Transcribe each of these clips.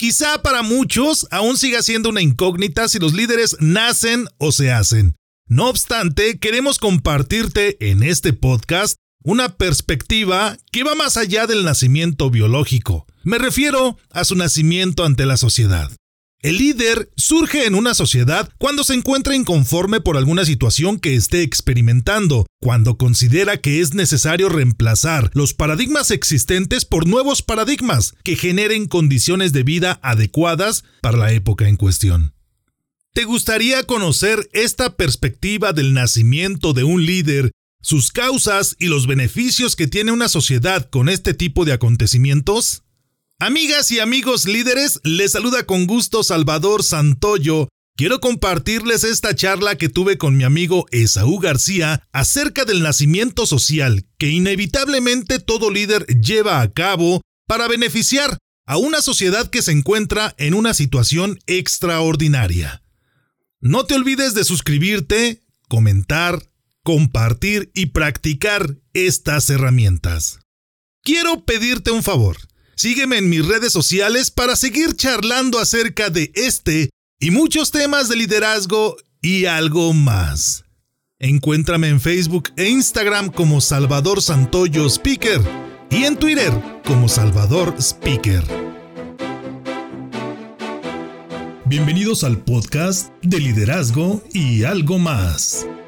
Quizá para muchos aún siga siendo una incógnita si los líderes nacen o se hacen. No obstante, queremos compartirte en este podcast una perspectiva que va más allá del nacimiento biológico. Me refiero a su nacimiento ante la sociedad. El líder surge en una sociedad cuando se encuentra inconforme por alguna situación que esté experimentando, cuando considera que es necesario reemplazar los paradigmas existentes por nuevos paradigmas que generen condiciones de vida adecuadas para la época en cuestión. ¿Te gustaría conocer esta perspectiva del nacimiento de un líder, sus causas y los beneficios que tiene una sociedad con este tipo de acontecimientos? Amigas y amigos líderes, les saluda con gusto Salvador Santoyo. Quiero compartirles esta charla que tuve con mi amigo Esaú García acerca del nacimiento social que inevitablemente todo líder lleva a cabo para beneficiar a una sociedad que se encuentra en una situación extraordinaria. No te olvides de suscribirte, comentar, compartir y practicar estas herramientas. Quiero pedirte un favor. Sígueme en mis redes sociales para seguir charlando acerca de este y muchos temas de liderazgo y algo más. Encuéntrame en Facebook e Instagram como Salvador Santoyo Speaker y en Twitter como Salvador Speaker. Bienvenidos al podcast de liderazgo y algo más.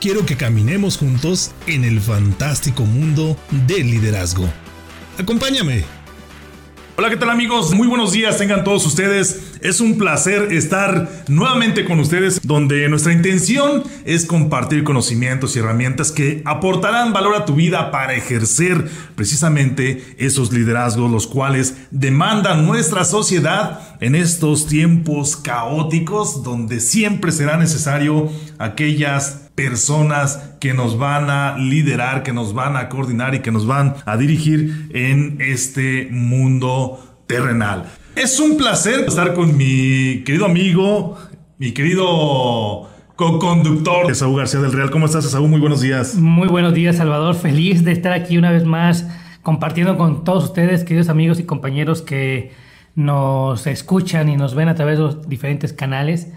quiero que caminemos juntos en el fantástico mundo del liderazgo. Acompáñame. Hola, ¿qué tal amigos? Muy buenos días, tengan todos ustedes. Es un placer estar nuevamente con ustedes, donde nuestra intención es compartir conocimientos y herramientas que aportarán valor a tu vida para ejercer precisamente esos liderazgos, los cuales demandan nuestra sociedad en estos tiempos caóticos, donde siempre será necesario aquellas personas que nos van a liderar, que nos van a coordinar y que nos van a dirigir en este mundo terrenal. Es un placer estar con mi querido amigo, mi querido co-conductor, Esaú García del Real. ¿Cómo estás, Esaú? Muy buenos días. Muy buenos días, Salvador. Feliz de estar aquí una vez más compartiendo con todos ustedes, queridos amigos y compañeros que nos escuchan y nos ven a través de los diferentes canales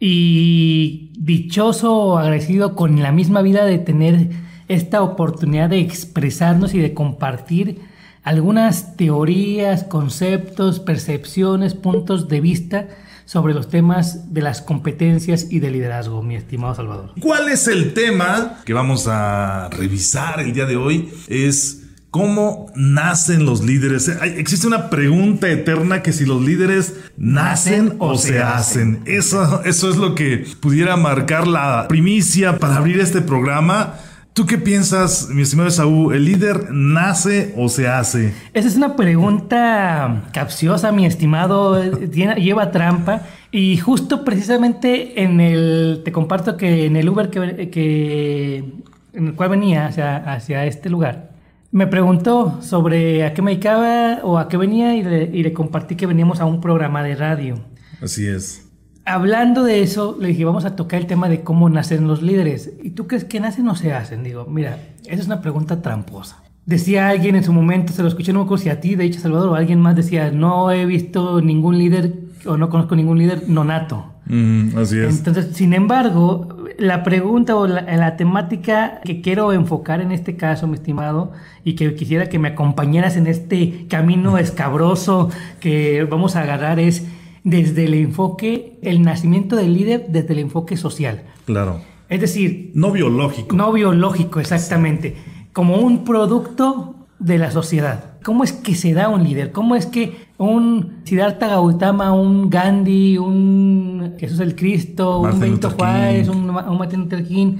y dichoso, agradecido con la misma vida de tener esta oportunidad de expresarnos y de compartir algunas teorías, conceptos, percepciones, puntos de vista sobre los temas de las competencias y de liderazgo, mi estimado Salvador. ¿Cuál es el tema que vamos a revisar el día de hoy? Es ¿Cómo nacen los líderes? existe una pregunta eterna que si los líderes nacen o, se hacen. Eso, eso es lo que pudiera marcar la primicia para abrir este programa. ¿Tú qué piensas, mi estimado Saúl? ¿El líder nace o se hace? Esa es una pregunta capciosa, mi estimado. lleva trampa. Y justo precisamente en el. Te comparto que en el Uber que, que en el cual venía hacia, hacia este lugar me preguntó sobre a qué me dedicaba o a qué venía y le, compartí que veníamos a un programa de radio. Así es. Hablando de eso, le dije, vamos a tocar el tema de cómo nacen los líderes. ¿Y tú crees que nacen o se hacen? Digo, mira, esa es una pregunta tramposa. Decía alguien en su momento, se lo escuché, no me acuerdo si a ti, de hecho, Salvador, o alguien más decía, no he visto ningún líder o no conozco ningún líder nonato. Mm, así es. Entonces, sin embargo, la pregunta o la, temática que quiero enfocar en este caso, mi estimado, y que quisiera que me acompañaras en este camino escabroso que vamos a agarrar es desde el enfoque, el nacimiento del líder desde el enfoque social. Claro. Es decir... No biológico. No biológico, exactamente. Como un producto de la sociedad. ¿Cómo es que se da un líder? ¿Cómo es que un Siddhartha Gautama, un Gandhi, un Jesús el Cristo, un Benito Juárez, un, Martin Luther King,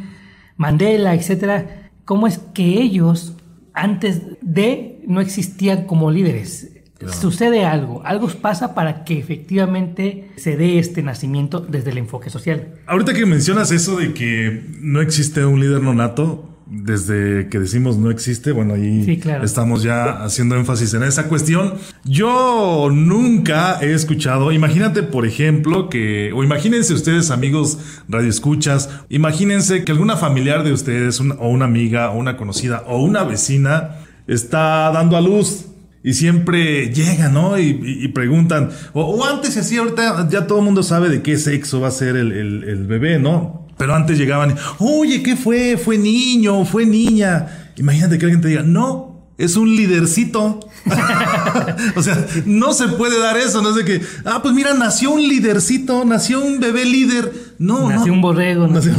Mandela, etcétera, cómo es que ellos antes de no existían como líderes? Sucede algo, algo pasa para que efectivamente se dé este nacimiento desde el enfoque social. Ahorita que mencionas eso de que no existe un líder no nato, desde que decimos no existe, bueno, ahí estamos ya haciendo énfasis en esa cuestión. Yo nunca he escuchado, imagínate por ejemplo que, o imagínense ustedes amigos radioescuchas, imagínense que alguna familiar de ustedes, o una amiga, o una conocida, o una vecina está dando a luz. Y siempre llegan, ¿no? Y, preguntan, o, antes así, ahorita ya todo el mundo sabe de qué sexo va a ser el, el bebé, ¿no? Pero antes llegaban, oye, ¿qué fue? ¿Fue niño? ¿Fue niña? Imagínate que alguien te diga, no, es un lidercito. o sea, no se puede dar eso, no sé qué. Ah, pues mira, nació un lidercito, nació un bebé líder. No, nació un borrego. ¿no? o sea,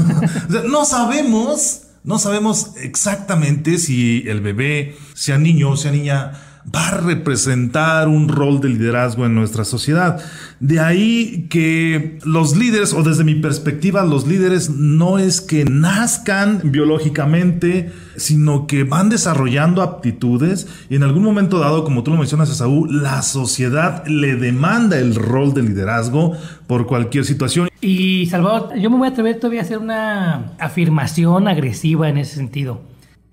no sabemos, no sabemos exactamente si el bebé, sea niño o sea niña, va a representar un rol de liderazgo en nuestra sociedad. De ahí que los líderes, o desde mi perspectiva, los líderes no es que nazcan biológicamente, sino que van desarrollando aptitudes y en algún momento dado, como tú lo mencionas, Saúl, la sociedad le demanda el rol de liderazgo por cualquier situación. Y Salvador, yo me voy a atrever todavía a hacer una afirmación agresiva en ese sentido.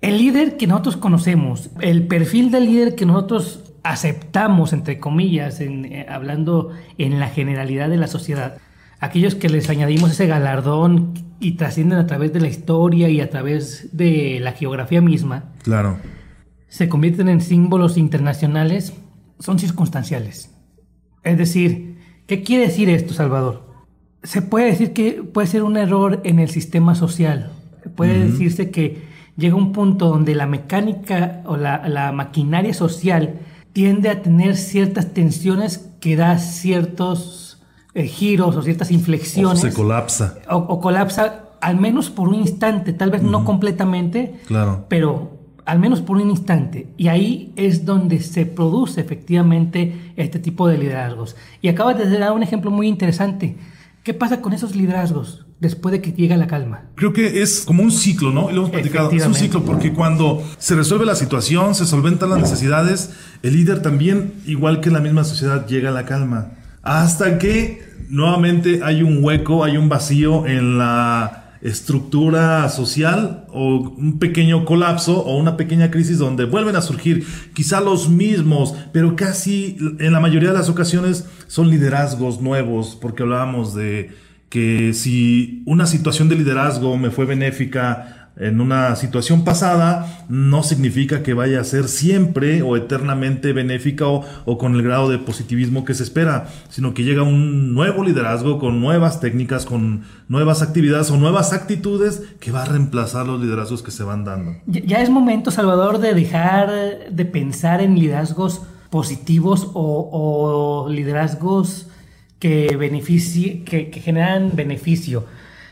El líder que nosotros conocemos, el perfil del líder que nosotros aceptamos, entre comillas, en, eh, hablando en la generalidad de la sociedad, aquellos que les añadimos ese galardón y trascienden a través de la historia y a través de la geografía misma, claro. se convierten en símbolos internacionales, son circunstanciales. Es decir, ¿qué quiere decir esto, Salvador? Se puede decir que puede ser un error en el sistema social. Puede decirse que llega un punto donde la mecánica o la, maquinaria social tiende a tener ciertas tensiones que da ciertos eh, giros o ciertas inflexiones. O se colapsa. O, colapsa al menos por un instante, tal vez no completamente, claro. pero al menos por un instante. Y ahí es donde se produce efectivamente este tipo de liderazgos. Y acabas de dar un ejemplo muy interesante. ¿Qué pasa con esos liderazgos? Después de que llega la calma. Creo que es como un ciclo, ¿no? Y lo hemos platicado. Es un ciclo porque cuando se resuelve la situación, se solventan las necesidades, el líder también, igual que en la misma sociedad, llega a la calma. Hasta que nuevamente hay un hueco, hay un vacío en la estructura social o un pequeño colapso o una pequeña crisis donde vuelven a surgir quizá los mismos, pero casi en la mayoría de las ocasiones son liderazgos nuevos, porque hablábamos de que si una situación de liderazgo me fue benéfica en una situación pasada, no significa que vaya a ser siempre o eternamente benéfica o, con el grado de positivismo que se espera, sino que llega un nuevo liderazgo con nuevas técnicas, con nuevas actividades o nuevas actitudes que va a reemplazar los liderazgos que se van dando. Ya es momento, Salvador, de dejar de pensar en liderazgos positivos o, liderazgos que, que, generan beneficio.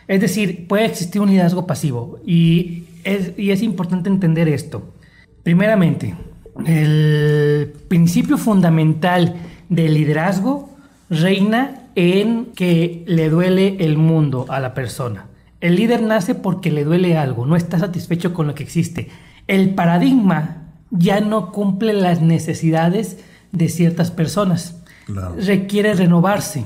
Es decir, puede existir un liderazgo pasivo y es, y es importante entender esto. Primeramente, el principio fundamental del liderazgo reina en que le duele el mundo a la persona. El líder nace porque le duele algo, no está satisfecho con lo que existe. El paradigma ya no cumple las necesidades de ciertas personas requiere renovarse.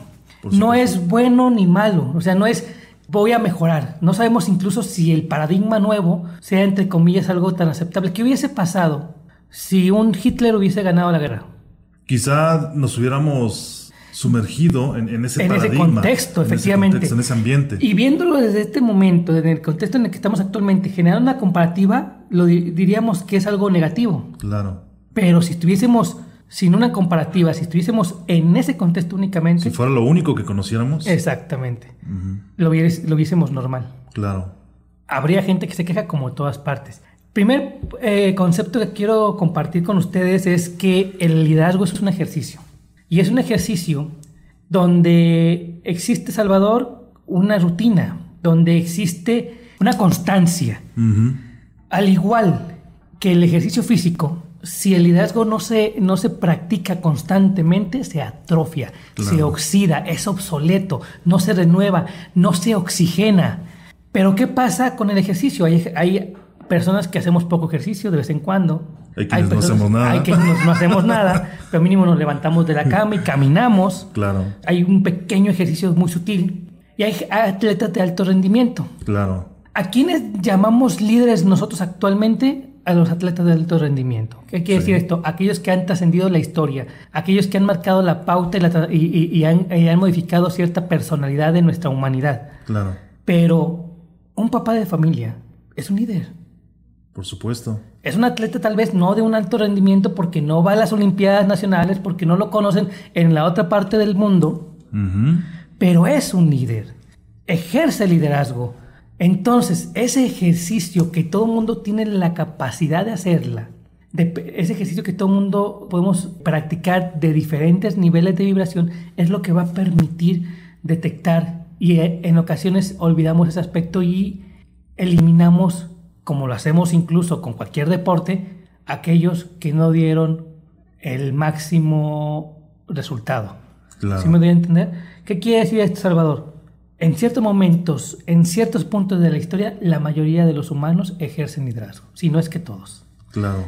No es bueno ni malo, o sea, no es voy a mejorar. No sabemos incluso si el paradigma nuevo sea, entre comillas, algo tan aceptable. ¿Qué hubiese pasado si un Hitler hubiese ganado la guerra? Quizá nos hubiéramos sumergido en, ese en ese contexto, efectivamente. en ese ambiente. Y viéndolo desde este momento, en el contexto en el que estamos actualmente, generar una comparativa, lo diríamos que es algo negativo. Claro. Pero si estuviésemos sin una comparativa, si estuviésemos en ese contexto únicamente... Si fuera lo único que conociéramos. Exactamente. lo, lo viésemos normal. Claro. Habría gente que se queja como en todas partes. Primer eh, concepto que quiero compartir con ustedes es que el liderazgo es un ejercicio. Y es un ejercicio donde existe, Salvador, una rutina, donde existe una constancia. Al igual que el ejercicio físico, si el liderazgo no se, no se practica constantemente, se atrofia, se oxida, es obsoleto, no se renueva, no se oxigena. Pero ¿qué pasa con el ejercicio? Hay, hay personas que hacemos poco ejercicio de vez en cuando. Hay quienes no hacemos nada. Hay quienes no hacemos nada, pero mínimo nos levantamos de la cama y caminamos. Claro. Hay un pequeño ejercicio muy sutil. Y hay atletas de alto rendimiento. Claro. ¿A quiénes llamamos líderes nosotros actualmente? A los atletas de alto rendimiento. ¿Qué quiere decir esto? Aquellos que han trascendido la historia, aquellos que han marcado la pauta y, han, han modificado cierta personalidad de nuestra humanidad. Claro. Pero un papá de familia es un líder. Por supuesto. Es un atleta tal vez no de un alto rendimiento porque no va a las Olimpiadas Nacionales, porque no lo conocen en la otra parte del mundo, pero es un líder, ejerce liderazgo. Entonces, ese ejercicio que todo el mundo tiene la capacidad de hacerla, de, ese ejercicio que todo el mundo podemos practicar de diferentes niveles de vibración, es lo que va a permitir detectar y eh, en ocasiones olvidamos ese aspecto y eliminamos como lo hacemos incluso con cualquier deporte, aquellos que no dieron el máximo resultado. Claro. ¿Sí me doy a entender? ¿Qué quiere decir esto, Salvador? En ciertos momentos, en ciertos puntos de la historia, la mayoría de los humanos ejercen liderazgo, si no es que todos. Claro.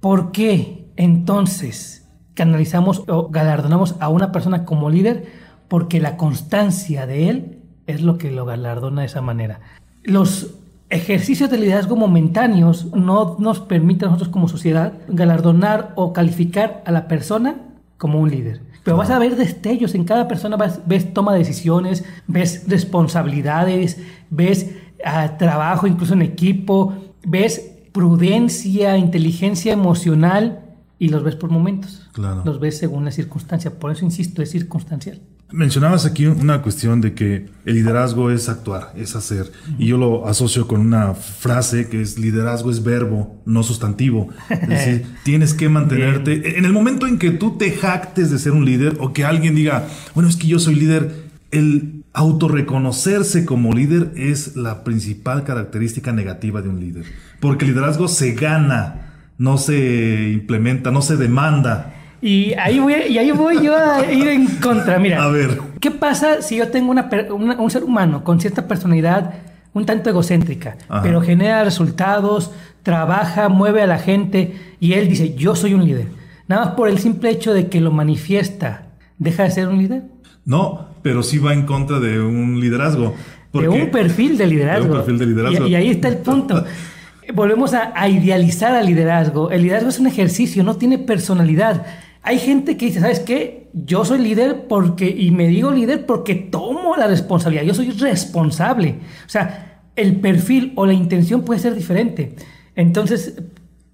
¿Por qué entonces canalizamos o galardonamos a una persona como líder? Porque la constancia de él es lo que lo galardona de esa manera. Los ejercicios de liderazgo momentáneos no nos permiten a nosotros como sociedad galardonar o calificar a la persona como un líder. Pero vas a ver destellos en cada persona, ves toma de decisiones, ves responsabilidades, ves ah, trabajo incluso en equipo, ves prudencia, inteligencia emocional y los ves por momentos. Claro. Los ves según la circunstancia. Por eso insisto, es circunstancial. Mencionabas aquí una cuestión de que el liderazgo es actuar, es hacer. Y yo lo asocio con una frase que es liderazgo es verbo, no sustantivo. Es decir, tienes que mantenerte. En el momento en que tú te jactes de ser un líder o que alguien diga, bueno, es que yo soy líder, el autorreconocerse como líder es la principal característica negativa de un líder. Porque el liderazgo se gana, no se implementa, no se demanda. Y ahí voy, y ahí voy yo a ir en contra. Mira, A ver. ¿qué pasa si yo tengo una, una- un ser humano con cierta personalidad un tanto egocéntrica, Ajá. pero genera resultados, trabaja, mueve a la gente y él dice, yo soy un líder? Nada más por el simple hecho de que lo manifiesta, ¿deja de ser un líder? No, pero sí va en contra de un liderazgo. De Porque- un perfil de liderazgo. De un perfil de liderazgo. Y, y ahí está el punto. Volvemos a, a idealizar al liderazgo. El liderazgo es un ejercicio, no tiene personalidad. Hay gente que dice, ¿sabes qué? Yo soy líder porque, y me digo líder porque tomo la responsabilidad. Yo soy responsable. O sea, el perfil o la intención puede ser diferente. Entonces,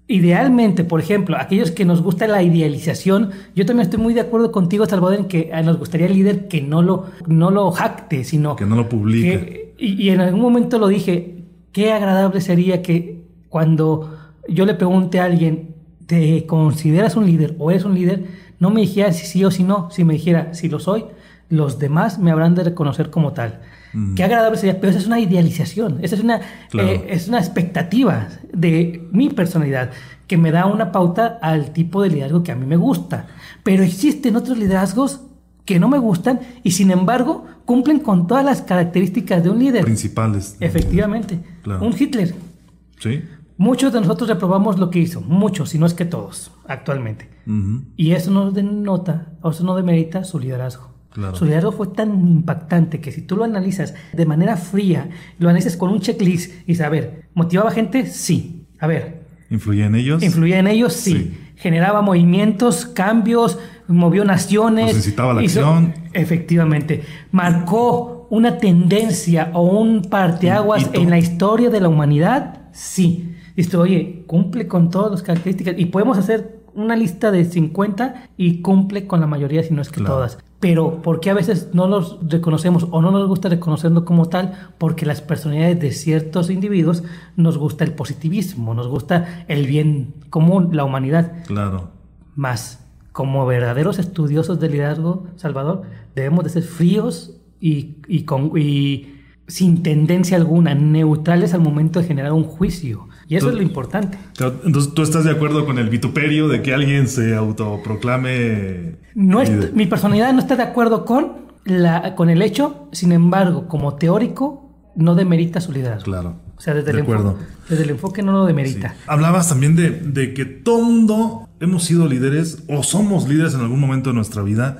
Idealmente, por ejemplo, aquellos que nos gusta la idealización, yo también estoy muy de acuerdo contigo, Salvador, en que eh, nos gustaría el líder que no lo, no lo jacte, sino Que no lo publique. que- y, y en algún momento lo dije, qué agradable sería que cuando yo le pregunte a alguien, ¿te consideras un líder o eres un líder? No me dijera si sí o si no, si me dijera si lo soy, los demás me habrán de reconocer como tal. Qué agradable sería, pero esa es una idealización, esa es una, Claro. eh, es una expectativa de mi personalidad que me da una pauta al tipo de liderazgo que a mí me gusta. Pero existen otros liderazgos que no me gustan y sin embargo cumplen con todas las características de un líder. Principales. Efectivamente. Claro. Un Hitler. Sí. Muchos de nosotros reprobamos lo que hizo, muchos, si no es que todos, actualmente. Y eso no denota, o eso no demerita su liderazgo. Claro. Su liderazgo fue tan impactante que si tú lo analizas de manera fría, lo analizas con un checklist y dices, a ver, ¿motivaba gente? Sí. A ver, ¿Influye en ellos? ¿influía en ellos? Sí. Sí. Generaba movimientos, cambios, movió naciones. Los incitaba la hizo- acción. Efectivamente. Marcó una tendencia o un parteaguas Un en la historia de la humanidad. Sí. Dices, tú, oye, cumple con todas las características. Y podemos hacer una lista de 50 y cumple con la mayoría, si no es que Claro. todas. Pero ¿por qué a veces no los reconocemos o no nos gusta reconocerlo como tal? Porque las personalidades de ciertos individuos nos gusta el positivismo, nos gusta el bien común, la humanidad. Claro. Más, como verdaderos estudiosos del liderazgo, Salvador, debemos de ser fríos y, y, con- y sin tendencia alguna, neutrales al momento de generar un juicio. Y eso es lo importante. Entonces, ¿tú estás de acuerdo con el vituperio de que alguien se autoproclame? No mi personalidad no está de acuerdo con, la, con el hecho, sin embargo, como teórico, no demerita su liderazgo. Claro. O sea, desde, el, enfoque, desde el enfoque no lo demerita. Hablabas también de, de, que todo mundo hemos sido líderes o somos líderes en algún momento de nuestra vida.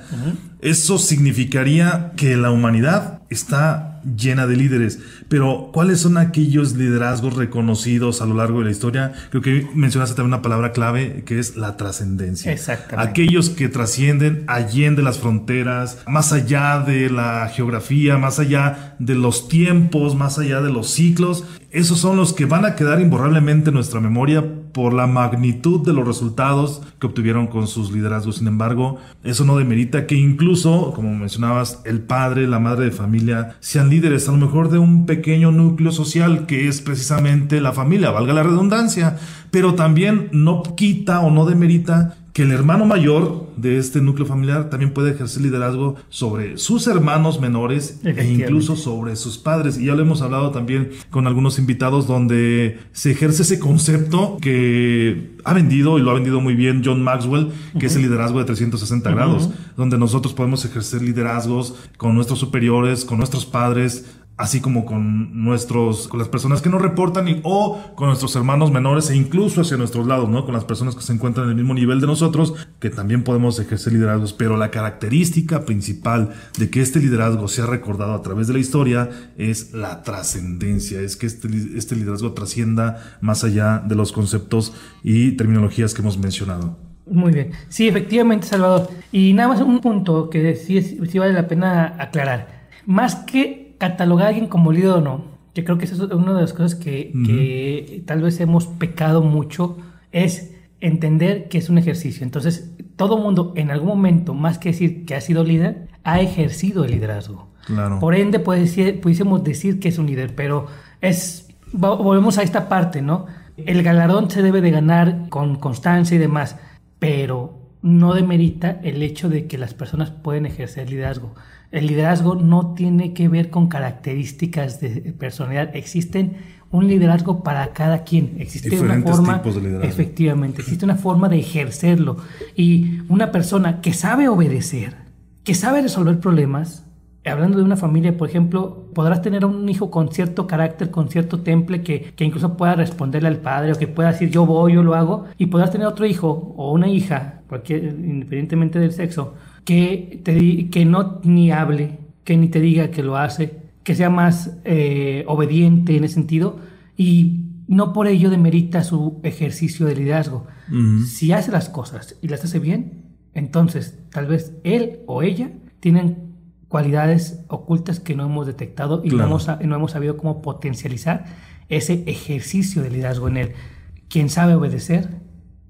Eso significaría que la humanidad está llena de líderes. Pero, ¿cuáles son aquellos liderazgos reconocidos a lo largo de la historia? Creo que mencionaste también una palabra clave que es la trascendencia. Exactamente. Aquellos que trascienden allende las fronteras, más allá de la geografía, más allá de los tiempos, más allá de los ciclos. Esos son los que van a quedar imborrablemente en nuestra memoria por la magnitud de los resultados que obtuvieron con sus liderazgos. Sin embargo, eso no demerita que incluso, como mencionabas, el padre, la madre de familia sean líderes a lo mejor de un pequeño núcleo social que es precisamente la familia, valga la redundancia, pero también no quita o no demerita que el hermano mayor de este núcleo familiar también puede ejercer liderazgo sobre sus hermanos menores e incluso sobre sus padres. Y ya lo hemos hablado también con algunos invitados donde se ejerce ese concepto que ha vendido y lo ha vendido muy bien John Maxwell, que es el liderazgo de 360 grados, donde nosotros podemos ejercer liderazgos con nuestros superiores, con nuestros padres, así como con nuestros, con las personas que nos reportan y, o con nuestros hermanos menores e incluso hacia nuestros lados, ¿no? Con las personas que se encuentran en el mismo nivel de nosotros, que también podemos ejercer liderazgos. Pero la característica principal de que este liderazgo sea recordado a través de la historia es la trascendencia, es que este, este liderazgo trascienda más allá de los conceptos y terminologías que hemos mencionado. Muy bien. Sí, efectivamente, Salvador. Y nada más un punto que sí, sí vale la pena aclarar. Más que catalogar a alguien como líder o no, que creo que eso es una de las cosas que, tal vez hemos pecado mucho, es entender que es un ejercicio. Entonces, todo mundo en algún momento, más que decir que ha sido líder, ha ejercido el liderazgo. Claro. Por ende, pudiésemos decir que es un líder, pero es, volvemos a esta parte, ¿no? El galardón se debe de ganar con constancia y demás, pero no demerita el hecho de que las personas pueden ejercer liderazgo. El liderazgo no tiene que ver con características de personalidad. Existen un liderazgo para cada quien. Existe una forma. Efectivamente, existe una forma de ejercerlo. Y una persona que sabe obedecer, que sabe resolver problemas, hablando de una familia, por ejemplo, podrás tener un hijo con cierto carácter, con cierto temple, que, que, incluso pueda responderle al padre o que pueda decir yo voy, yo lo hago, y podrás tener otro hijo o una hija, cualquier, independientemente del sexo, que, te, que no ni hable, que ni te diga que lo hace, que sea más eh, obediente en ese sentido y no por ello demerita su ejercicio de liderazgo. Si hace las cosas y las hace bien, entonces tal vez él o ella tienen cualidades ocultas que no hemos detectado y no, hemos, no hemos sabido cómo potencializar ese ejercicio de liderazgo en él. Quien sabe obedecer,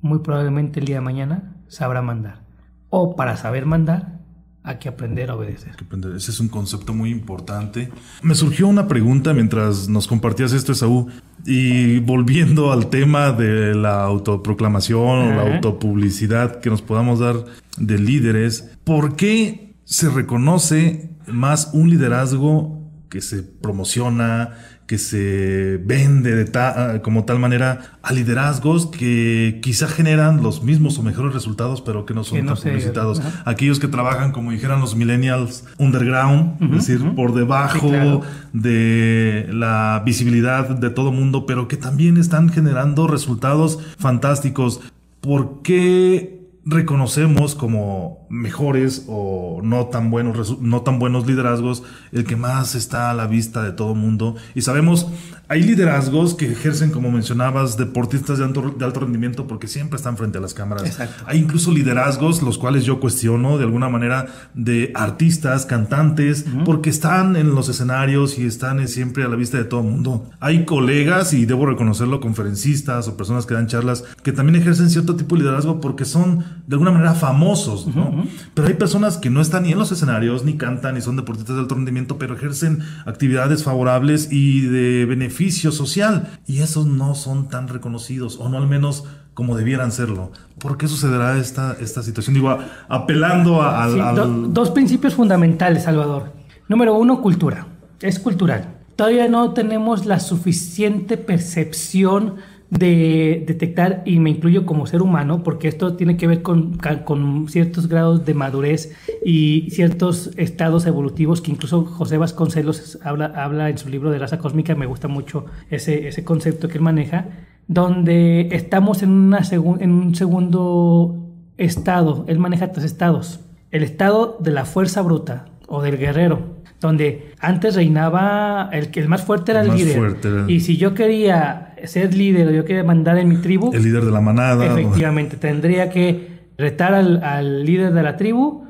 muy probablemente el día de mañana sabrá mandar o para saber mandar, hay que aprender a obedecer. Ese es un concepto muy importante. Me surgió una pregunta mientras nos compartías esto, Esaú, y volviendo al tema de la autoproclamación o la autopublicidad que nos podamos dar de líderes, ¿por qué se reconoce más un liderazgo que se promociona, que se vende de ta como tal manera a liderazgos que quizá generan los mismos o mejores resultados, pero que no son tan publicitados. Aquellos que trabajan, como dijeran los millennials, underground, es decir, por debajo de la visibilidad de todo mundo, pero que también están generando resultados fantásticos. ¿Por qué reconocemos como mejores o no tan buenos no tan buenos liderazgos el que más está a la vista de todo mundo. Y sabemos hay liderazgos que ejercen como mencionabas deportistas de alto, de alto rendimiento porque siempre están frente a las cámaras. Hay incluso liderazgos los cuales yo cuestiono de alguna manera de artistas cantantes porque están en los escenarios y están siempre a la vista de todo mundo. Hay colegas y debo reconocerlo conferencistas o personas que dan charlas que también ejercen cierto tipo de liderazgo porque son de alguna manera famosos, ¿no? Pero hay personas que no están ni en los escenarios, ni cantan, ni son deportistas de alto rendimiento, pero ejercen actividades favorables y de beneficio social. Y esos no son tan reconocidos, o no al menos como debieran serlo. ¿Por qué sucederá esta, esta situación? Digo, apelando a, dos principios fundamentales, Salvador. Número uno, cultura. Es cultural. todavía no tenemos la suficiente percepción de detectar, y me incluyo como ser humano, porque esto tiene que ver con, con, ciertos grados de madurez y ciertos estados evolutivos que incluso José Vasconcelos habla, habla en su libro de raza cósmica, me gusta mucho ese, ese concepto que él maneja, donde estamos en, una en un segundo estado, él maneja tres estados, el estado de la fuerza bruta o del guerrero, donde antes reinaba el que el más fuerte era el, líder. Y si yo quería ser líder o yo quería mandar en mi tribu, el líder de la manada, efectivamente, tendría que retar al, líder de la tribu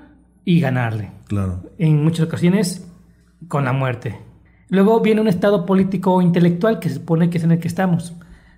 y ganarle. Claro. En muchas ocasiones con la muerte. Luego viene un estado político o intelectual que se supone que es en el que estamos,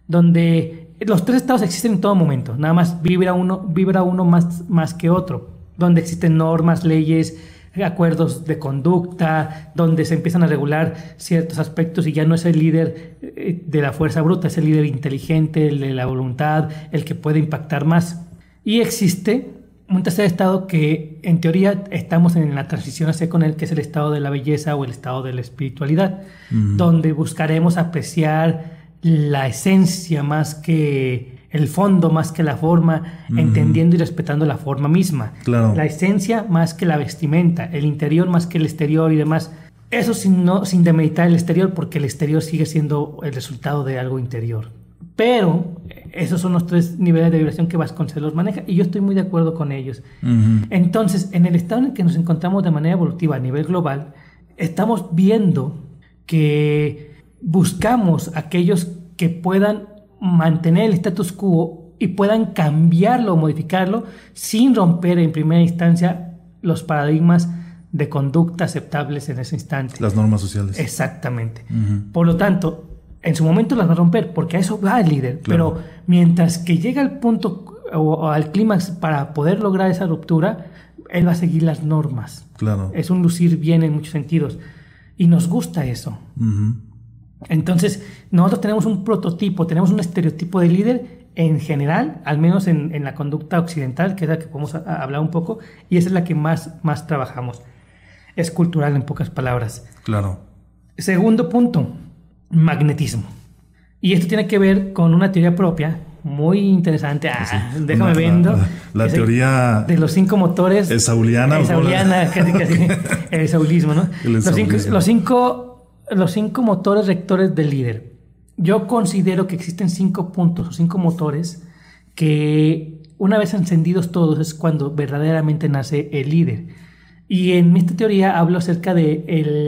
donde los tres estados existen en todo momento, nada más vibra uno, vibra uno más, más que otro, donde existen normas, leyes, acuerdos de conducta, donde se empiezan a regular ciertos aspectos y ya no es el líder eh, de la fuerza bruta, es el líder inteligente, el de la voluntad, el que puede impactar más. Y existe un tercer estado que en teoría estamos en la transición hacia con él, que es el estado de la belleza o el estado de la espiritualidad, donde buscaremos apreciar la esencia más que el fondo más que la forma, entendiendo y respetando la forma misma. La esencia más que la vestimenta, el interior más que el exterior y demás. Eso sin, no, sin demeritar el exterior, porque el exterior sigue siendo el resultado de algo interior. Pero esos son los tres niveles de vibración que Vasconcelos maneja y yo estoy muy de acuerdo con ellos. Entonces, en el estado en el que nos encontramos de manera evolutiva a nivel global, estamos viendo que buscamos aquellos que puedan mantener el status quo y puedan cambiarlo o modificarlo sin romper en primera instancia los paradigmas de conducta aceptables en ese instante. Las normas sociales. Exactamente. Por lo tanto, en su momento las va a romper, porque a eso va el líder. Pero mientras que llega al punto o, al clímax para poder lograr esa ruptura, él va a seguir las normas. Claro. Es un lucir bien en muchos sentidos. Y nos gusta eso. Entonces, nosotros tenemos un prototipo, tenemos un estereotipo de líder en general, al menos en, la conducta occidental, que es la que podemos hablar un poco, y esa es la que más, más trabajamos. Es cultural, en pocas palabras. Claro. Segundo punto, magnetismo. Y esto tiene que ver con una teoría propia muy interesante. Ah, déjame viendo. La, teoría de los cinco motores. Es sauliana. Es sauliana, casi, casi. el saulismo, ¿no? los, cinco, los cinco los cinco motores rectores del líder. Yo considero que existen cinco puntos o cinco motores que una vez encendidos todos es cuando verdaderamente nace el líder. Y en esta teoría hablo acerca de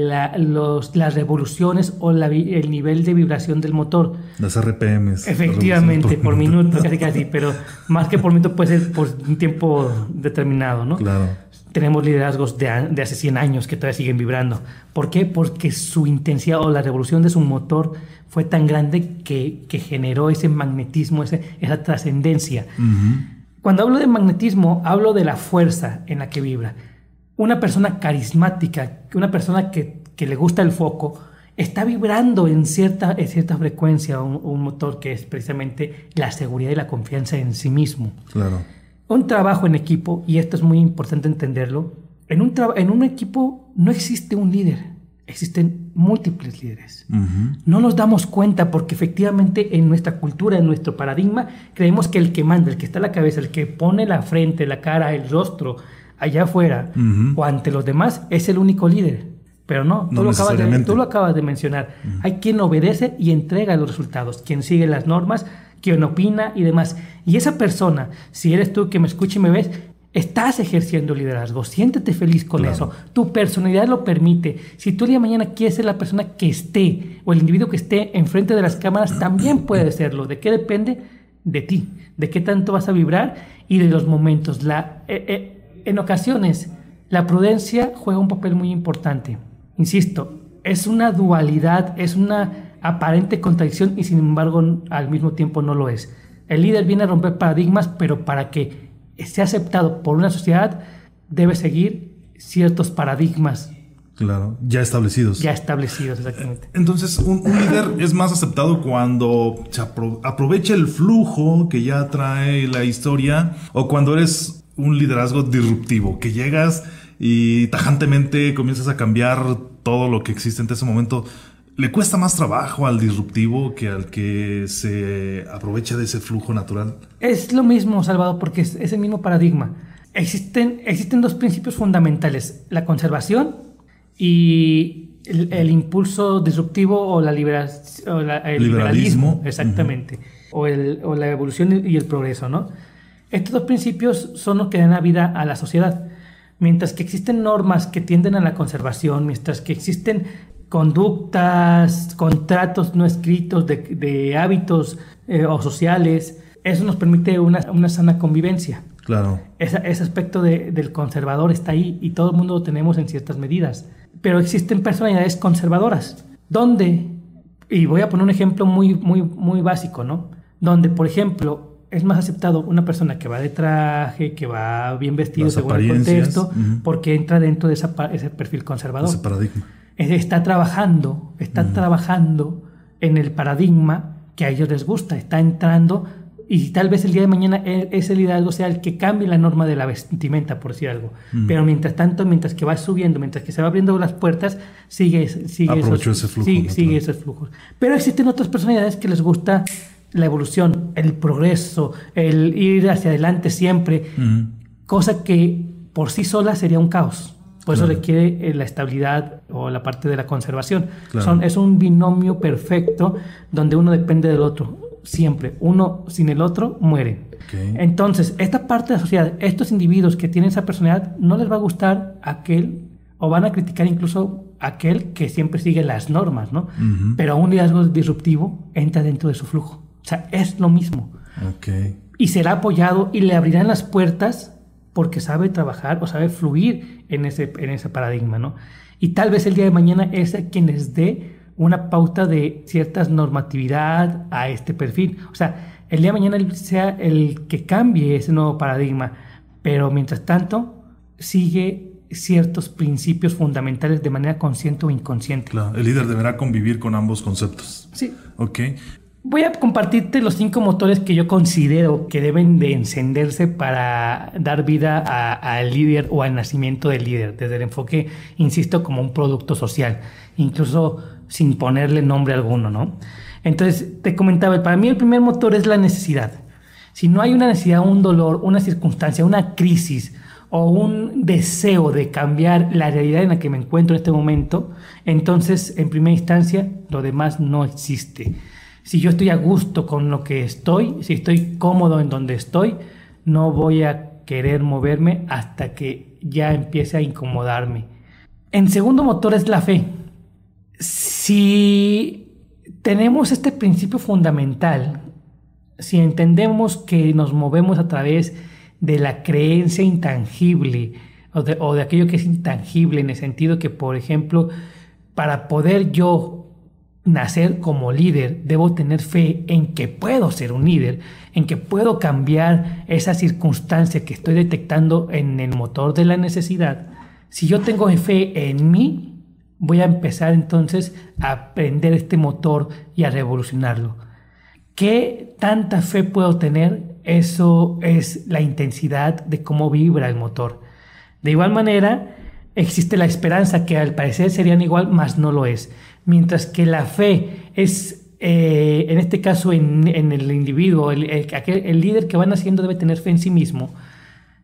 las revoluciones o el nivel de vibración del motor. Las RPMs. Efectivamente, por, minuto, casi casi, pero más que por minuto puede ser por un tiempo determinado, ¿no? Claro tenemos liderazgos de, hace 100 años que todavía siguen vibrando. ¿Por qué? Porque su intensidad o la revolución de su motor fue tan grande que, generó ese magnetismo, esa trascendencia. Cuando hablo de magnetismo, hablo de la fuerza en la que vibra. Una persona carismática, una persona que, le gusta el foco, está vibrando en cierta, en cierta frecuencia un, un motor que es precisamente la seguridad y la confianza en sí mismo. Claro. Un trabajo en equipo, y esto es muy importante entenderlo, en un, en un equipo no existe un líder, existen múltiples líderes. No nos damos cuenta porque efectivamente en nuestra cultura, en nuestro paradigma, creemos que el que manda, el que está a la cabeza, el que pone la frente, la cara, el rostro allá afuera o ante los demás es el único líder. Pero no, tú, lo, acabas de, tú lo acabas de mencionar. Hay quien obedece y entrega los resultados, quien sigue las normas quien opina y demás. Y esa persona, si eres tú que me escucha y me ves, estás ejerciendo liderazgo, siéntete feliz con eso, tu personalidad lo permite. Si tú el día de mañana quieres ser la persona que esté o el individuo que esté enfrente de las cámaras, también puede serlo. ¿De qué depende? De ti, de qué tanto vas a vibrar y de los momentos. La, eh, eh, en ocasiones, la prudencia juega un papel muy importante. Insisto, es una dualidad, es una aparente contradicción y sin embargo al mismo tiempo no lo es. El líder viene a romper paradigmas, pero para que sea aceptado por una sociedad debe seguir ciertos paradigmas. Claro, ya establecidos. Ya establecidos, exactamente. Entonces, un, líder es más aceptado cuando se aprovecha el flujo que ya trae la historia o cuando eres un liderazgo disruptivo, que llegas y tajantemente comienzas a cambiar todo lo que existe en ese momento ¿Le cuesta más trabajo al disruptivo que al que se aprovecha de ese flujo natural? Es lo mismo, Salvador, porque es, el mismo paradigma. Existen, existen dos principios fundamentales, la conservación y el, impulso disruptivo o, la el liberalismo, exactamente, o, o la evolución y el progreso, ¿no? Estos dos principios son los que dan la vida a la sociedad. Mientras que existen normas que tienden a la conservación, mientras que existen conductas, contratos no escritos de, hábitos eh, o sociales, eso nos permite una, sana convivencia. Claro. ese aspecto del conservador está ahí y todo el mundo lo tenemos en ciertas medidas. Pero existen personalidades conservadoras, donde, y voy a poner un ejemplo muy, muy, muy básico, ¿no? Donde, por ejemplo, es más aceptado una persona que va de traje, que va bien vestido según el contexto, porque entra dentro de ese perfil conservador. Ese paradigma está trabajando, está trabajando en el paradigma que a ellos les gusta, está entrando y tal vez el día de mañana e, ese liderazgo sea el que cambie la norma de la vestimenta, por decir algo. Pero mientras tanto, mientras que va subiendo, mientras que se va abriendo las puertas, sigue, sigue, esos, ese flujo, sigue, esos flujos. Pero existen otras personalidades que les gusta la evolución, el progreso, el ir hacia adelante siempre, cosa que por sí sola sería un caos. Por eso requiere eh, la estabilidad o la parte de la conservación. Son, es un binomio perfecto donde uno depende del otro. Siempre. Uno sin el otro muere. Entonces, esta parte de la sociedad, estos individuos que tienen esa personalidad, no les va a gustar aquel, o van a criticar incluso aquel que siempre sigue las normas, ¿no? Pero un liderazgo disruptivo entra dentro de su flujo. O sea, es lo mismo. Y será apoyado y le abrirán las puertas porque sabe trabajar o sabe fluir en ese, en ese paradigma, ¿no? Y tal vez el día de mañana es quien les dé una pauta de ciertas normatividad a este perfil. O sea, el día de mañana sea el que cambie ese nuevo paradigma, pero mientras tanto sigue ciertos principios fundamentales de manera consciente o inconsciente. Claro, el líder deberá convivir con ambos conceptos. Sí. Ok. Voy a compartirte los cinco motores que yo considero que deben de encenderse para dar vida al líder o al nacimiento del líder, desde el enfoque, insisto, como un producto social, incluso sin ponerle nombre alguno, ¿no? Entonces, te comentaba, para mí el primer motor es la necesidad. Si no hay una necesidad, un dolor, una circunstancia, una crisis o un deseo de cambiar la realidad en la que me encuentro en este momento, entonces, en primera instancia, lo demás no existe. Si yo estoy a gusto con lo que estoy, si estoy cómodo en donde estoy, no voy a querer moverme hasta que ya empiece a incomodarme. En segundo motor es la fe. Si tenemos este principio fundamental, si entendemos que nos movemos a través de la creencia intangible o de, de aquello que es intangible en el sentido que, por ejemplo, para poder yo nacer como líder, debo tener fe en que puedo ser un líder, en que puedo cambiar esa circunstancia que estoy detectando en el motor de la necesidad. Si yo tengo fe en mí, voy a empezar entonces a aprender este motor y a revolucionarlo. ¿Qué tanta fe puedo tener? Eso es la intensidad de cómo vibra el motor. De igual manera, existe la esperanza que al parecer serían igual, mas no lo es. Mientras que la fe es, eh, en este caso, en, el individuo, el, líder que va naciendo debe tener fe en sí mismo,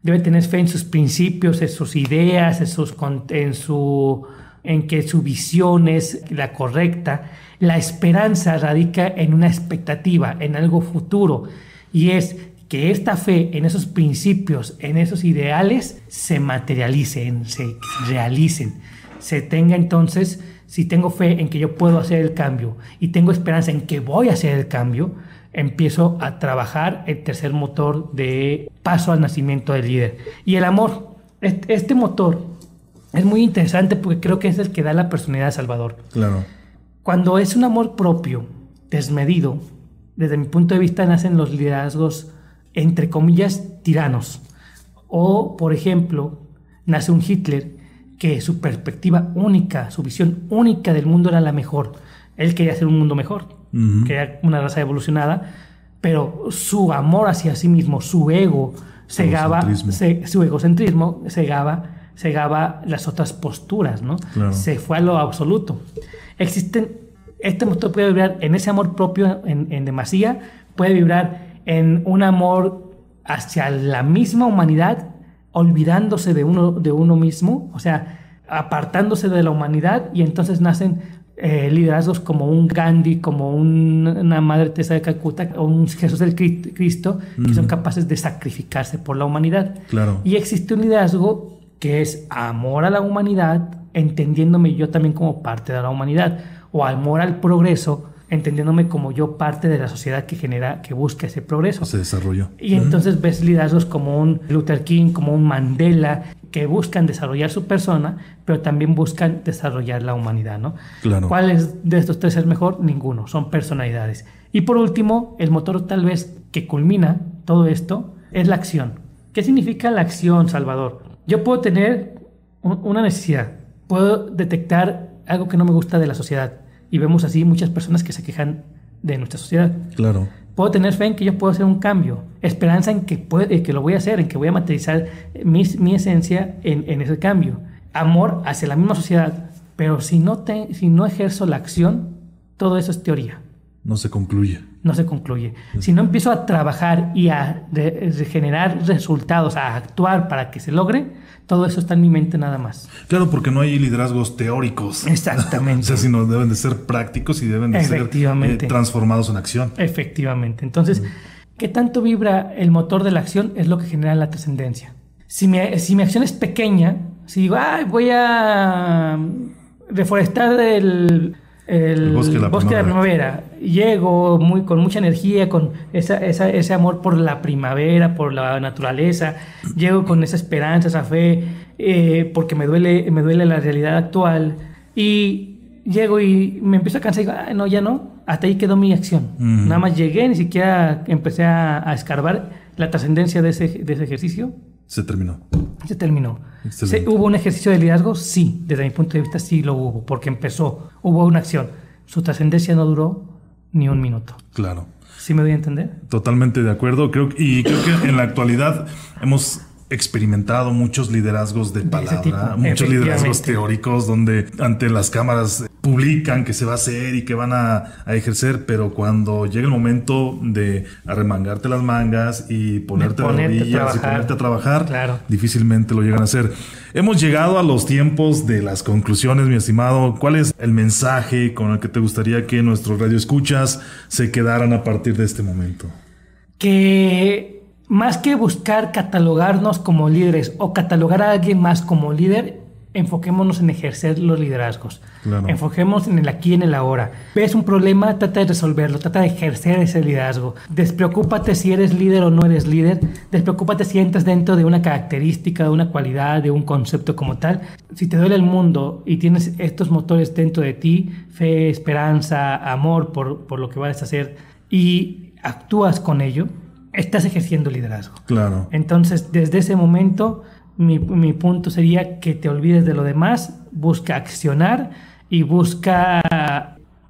debe tener fe en sus principios, en sus ideas, en, sus, en, su, en que su visión es la correcta. La esperanza radica en una expectativa, en algo futuro, y es que esta fe en esos principios, en esos ideales, se materialicen, se realicen, se tenga entonces si tengo fe en que yo puedo hacer el cambio y tengo esperanza en que voy a hacer el cambio, empiezo a trabajar el tercer motor de paso al nacimiento del líder. Y el amor, este motor es muy interesante porque creo que es el que da la personalidad de Salvador. Claro. Cuando es un amor propio, desmedido, desde mi punto de vista nacen los liderazgos, entre comillas, tiranos. O, por ejemplo, nace un Hitler que su perspectiva única, su visión única del mundo era la mejor. Él quería hacer un mundo mejor, quería una raza evolucionada, pero su amor hacia sí mismo, su ego, cegaba, su egocentrismo cegaba, cegaba las otras posturas, ¿no? Se fue a lo absoluto. Existen este motor puede vibrar en ese amor propio en, en demasía, puede vibrar en un amor hacia la misma humanidad, olvidándose de uno, de uno mismo, o sea, apartándose de la humanidad y entonces nacen eh, liderazgos como un Gandhi, como una Madre Teresa de Calcuta o un Jesús del Cristo, que son capaces de sacrificarse por la humanidad. Claro. Y existe un liderazgo que es amor a la humanidad, entendiéndome yo también como parte de la humanidad, o amor al progreso, entendiéndome como yo parte de la sociedad que genera, que busca ese progreso. Se desarrolló. Y entonces ves liderazgos como un Luther King, como un Mandela, que buscan desarrollar su persona, pero también buscan desarrollar la humanidad, ¿no? Claro. ¿Cuál es de estos tres es mejor? Ninguno, son personalidades. Y por último, el motor tal vez que culmina todo esto es la acción. ¿Qué significa la acción, Salvador? Yo puedo tener una necesidad, puedo detectar algo que no me gusta de la sociedad, y vemos así muchas personas que se quejan de nuestra sociedad. Claro. Puedo tener fe en que yo puedo hacer un cambio, esperanza en que, puede, que lo voy a hacer, en que voy a materializar mi, mi esencia en, en, ese cambio. Amor hacia la misma sociedad, pero si no, te, si no ejerzo la acción, todo eso es teoría. No se concluye. No se concluye. Si no empiezo a trabajar y a generar resultados, a actuar para que se logre, todo eso está en mi mente nada más. Claro, porque no hay liderazgos teóricos. Exactamente. o sea, sino deben de ser prácticos y deben de ser eh, transformados en acción. Efectivamente. Entonces, ¿qué tanto vibra el motor de la acción? Es lo que genera la trascendencia. Si mi, si mi acción es pequeña, si digo, Ay, voy a reforestar el el, bosque, de la, primavera. Llego muy, con mucha energía, con esa, esa, ese amor por la primavera, por la naturaleza. Llego con esa esperanza, esa fe, eh, porque me duele, me duele la realidad actual. Y llego y me empiezo a cansar y digo, no, ya no. Hasta ahí quedó mi acción. Nada más llegué, ni siquiera empecé a, a escarbar la trascendencia de ese, de ese ejercicio. Se terminó. Se terminó. ¿Hubo un ejercicio de liderazgo? Sí, desde mi punto de vista sí lo hubo, porque empezó, hubo una acción. Su trascendencia no duró ni un minuto. Claro. ¿Sí me doy a entender? Totalmente de acuerdo. Creo, y creo que en la actualidad hemos experimentado muchos liderazgos de palabra, muchos liderazgos teóricos donde ante las cámaras publican que se va a hacer y que van a, ejercer, pero cuando llega el momento de arremangarte las mangas y ponerte, de rodillas y ponerte a trabajar, difícilmente lo llegan a hacer. Hemos llegado a los tiempos de las conclusiones, mi estimado. ¿Cuál es el mensaje con el que te gustaría que nuestros radioescuchas se quedaran a partir de este momento? Que más que buscar catalogarnos como líderes o catalogar a alguien más como líder, enfoquémonos en ejercer los liderazgos. Enfoquémonos en el aquí y en el ahora. Ves un problema, trata de resolverlo, trata de ejercer ese liderazgo. Despreocúpate si eres líder o no eres líder. Despreocúpate si entras dentro de una característica, de una cualidad, de un concepto como tal. Si te duele el mundo y tienes estos motores dentro de ti, fe, esperanza, amor por, por lo que vas a hacer y actúas con ello, estás ejerciendo liderazgo. Claro. Entonces, desde ese momento, mi, mi, punto sería que te olvides de lo demás, busca accionar y busca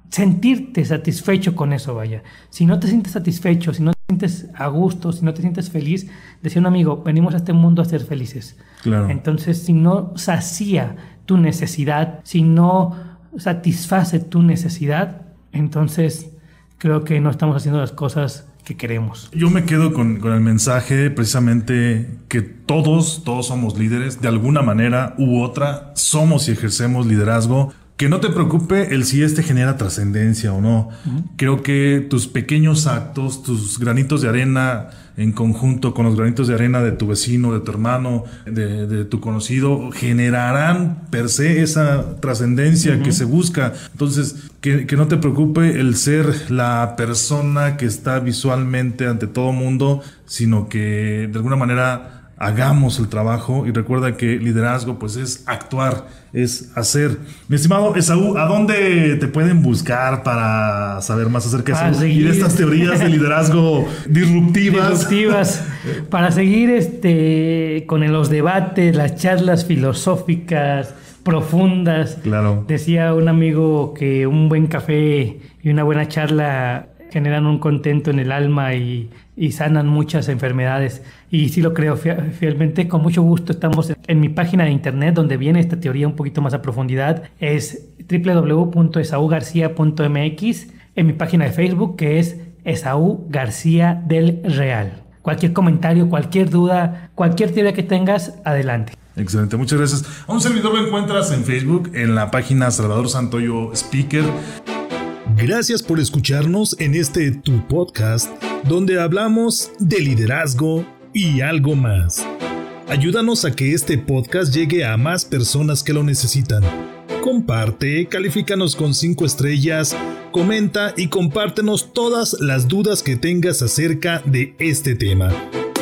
sentirte satisfecho con eso, vaya. Si no te sientes satisfecho, si no te sientes a gusto, si no te sientes feliz, decía un amigo, venimos a este mundo a ser felices. Claro. Entonces, si no sacía tu necesidad, si no satisface tu necesidad, entonces creo que no estamos haciendo las cosas queremos. Yo me quedo con, el mensaje precisamente que todos, todos somos líderes, de alguna manera u otra, somos y ejercemos liderazgo. Que no te preocupe el si este genera trascendencia o no. Creo que tus pequeños actos, tus granitos de arena, en conjunto con los granitos de arena de tu vecino, de tu hermano, de, tu conocido, generarán per se esa trascendencia que se busca. Entonces, que, que, no te preocupe el ser la persona que está visualmente ante todo mundo, sino que de alguna manera hagamos el trabajo y recuerda que liderazgo pues es actuar, es hacer. Mi estimado Esaú, ¿a dónde te pueden buscar para saber más acerca de, estas teorías de liderazgo disruptivas? Disruptivas. para seguir este con los debates, las charlas filosóficas profundas. Claro. Decía un amigo que un buen café y una buena charla generan un contento en el alma y, sanan muchas enfermedades. Y sí lo creo fielmente, con mucho gusto estamos en mi página de internet donde viene esta teoría un poquito más a profundidad, es www.esaugarcia.mx, en mi página de Facebook que es Esaú García del Real. Cualquier comentario, cualquier duda, cualquier teoría que tengas, adelante. Excelente, muchas gracias. A un servidor lo encuentras en Facebook, en la página Salvador Santoyo Speaker. Gracias por escucharnos en este Tu Podcast, donde hablamos de liderazgo y algo más. Ayúdanos a que este podcast llegue a más personas que lo necesitan. Comparte, califícanos con 5 estrellas, comenta y compártenos todas las dudas que tengas acerca de este tema.